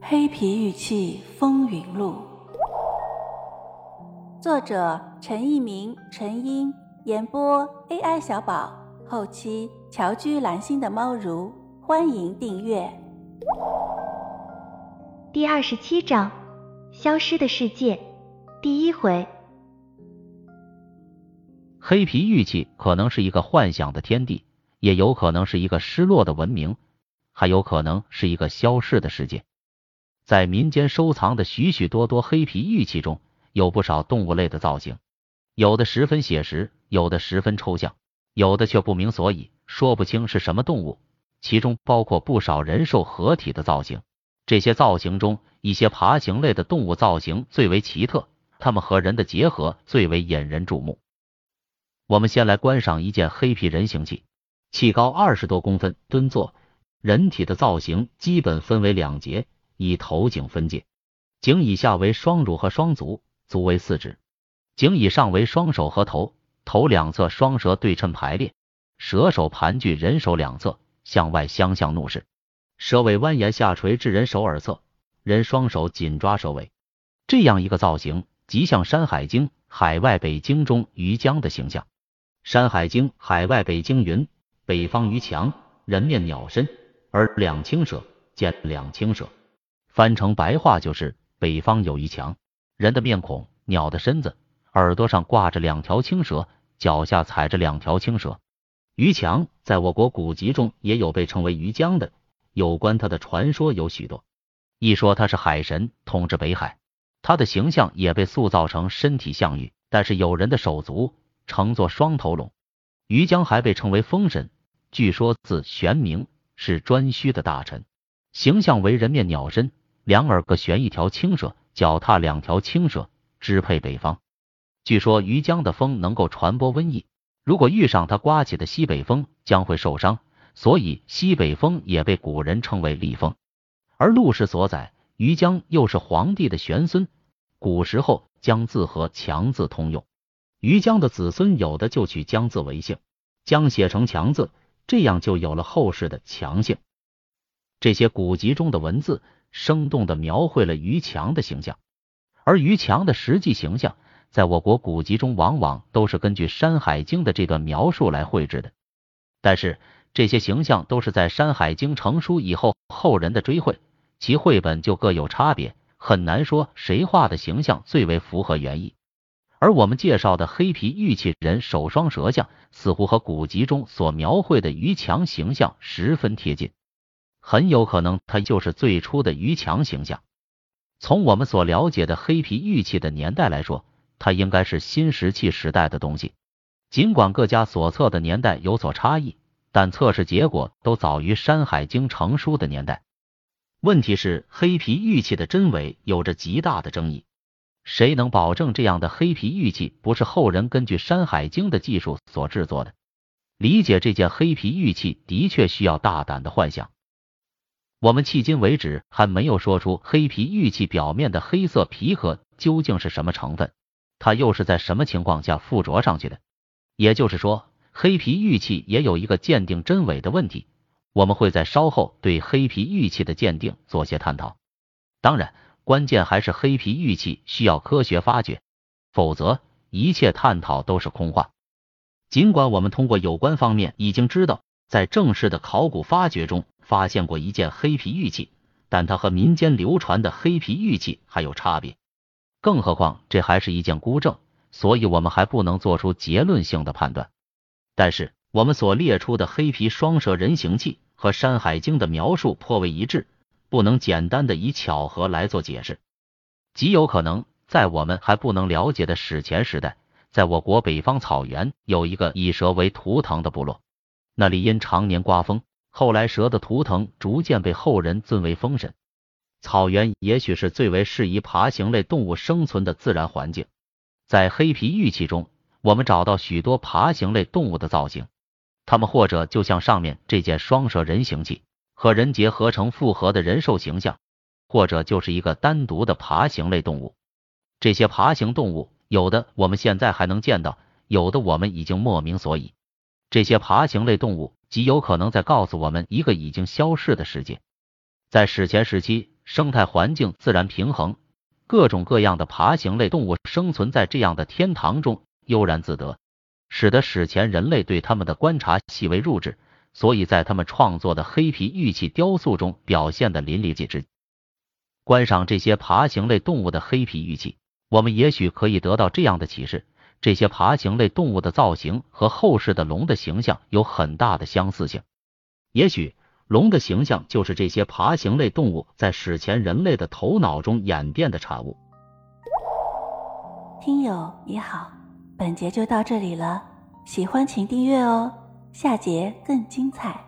黑皮玉器风云录》，作者陈一鸣、陈英，演播 AI 小宝，后期乔居蓝心的猫如，欢迎订阅。第二十七章：消失的世界，第一回。黑皮玉器可能是一个幻想的天地，也有可能是一个失落的文明，还有可能是一个消逝的世界。在民间收藏的许许多多黑皮玉器中，有不少动物类的造型，有的十分写实，有的十分抽象，有的却不明所以，说不清是什么动物。其中包括不少人兽合体的造型。这些造型中，一些爬行类的动物造型最为奇特，它们和人的结合最为引人注目。我们先来观赏一件黑皮人形器，器高二十多公分，蹲坐，人体的造型基本分为两节，以头颈分界，颈以下为双乳和双足，足为四指；颈以上为双手和头，头两侧双舌对称排列，蛇首盘踞人手两侧，向外相向怒视，蛇尾蜿蜒下垂至人手耳侧，人双手紧抓蛇尾，这样一个造型，极像《山海经·海外北经》中鱼江的形象。《山海经·海外北经》云：“北方鱼墙，人面鸟身，而两青蛇，见两青蛇。”翻成白话就是：北方有一墙，人的面孔，鸟的身子，耳朵上挂着两条青蛇，脚下踩着两条青蛇。鱼墙在我国古籍中也有被称为鱼江的，有关它的传说有许多。一说他是海神，统治北海，他的形象也被塑造成身体像鱼，但是有人的手足。乘坐双头龙，于江还被称为风神，据说字玄冥，是颛顼的大臣，形象为人面鸟身，两耳各悬一条青蛇，脚踏两条青蛇，支配北方。据说于江的风能够传播瘟疫，如果遇上他刮起的西北风，将会受伤，所以西北风也被古人称为厉风。而陆氏所载，于江又是皇帝的玄孙，古时候江字和强字通用。于江的子孙有的就取江字为姓，江写成强字，这样就有了后世的强姓。这些古籍中的文字，生动的描绘了于强的形象，而于强的实际形象，在我国古籍中往往都是根据《山海经》的这段描述来绘制的。但是这些形象都是在《山海经》成书以后后人的追绘，其绘本就各有差别，很难说谁画的形象最为符合原意。而我们介绍的黑皮玉器人手双蛇像，似乎和古籍中所描绘的于强形象十分贴近，很有可能他就是最初的于强形象。从我们所了解的黑皮玉器的年代来说，它应该是新石器时代的东西。尽管各家所测的年代有所差异，但测试结果都早于《山海经》成书的年代。问题是，黑皮玉器的真伪有着极大的争议。谁能保证这样的黑皮玉器不是后人根据《山海经》的技术所制作的？理解这件黑皮玉器的确需要大胆的幻想。我们迄今为止还没有说出黑皮玉器表面的黑色皮壳究竟是什么成分，它又是在什么情况下附着上去的？也就是说，黑皮玉器也有一个鉴定真伪的问题。我们会在稍后对黑皮玉器的鉴定做些探讨。当然。关键还是黑皮玉器需要科学发掘，否则一切探讨都是空话。尽管我们通过有关方面已经知道，在正式的考古发掘中发现过一件黑皮玉器，但它和民间流传的黑皮玉器还有差别。更何况这还是一件孤证，所以我们还不能做出结论性的判断。但是我们所列出的黑皮双蛇人形器和《山海经》的描述颇为一致。不能简单的以巧合来做解释，极有可能在我们还不能了解的史前时代，在我国北方草原有一个以蛇为图腾的部落，那里因常年刮风，后来蛇的图腾逐渐被后人尊为风神。草原也许是最为适宜爬行类动物生存的自然环境，在黑皮玉器中，我们找到许多爬行类动物的造型，它们或者就像上面这件双蛇人形器。和人结合成复合的人兽形象，或者就是一个单独的爬行类动物。这些爬行动物，有的我们现在还能见到，有的我们已经莫名所以。这些爬行类动物极有可能在告诉我们一个已经消逝的世界。在史前时期，生态环境自然平衡，各种各样的爬行类动物生存在这样的天堂中，悠然自得，使得史前人类对他们的观察细微入质，所以在他们创作的黑皮玉器雕塑中表现的淋漓尽致。观赏这些爬行类动物的黑皮玉器，我们也许可以得到这样的启示：这些爬行类动物的造型和后世的龙的形象有很大的相似性，也许。龙的形象就是这些爬行类动物在史前人类的头脑中演变的产物。听友你好，本节就到这里了，喜欢请订阅哦，下节更精彩。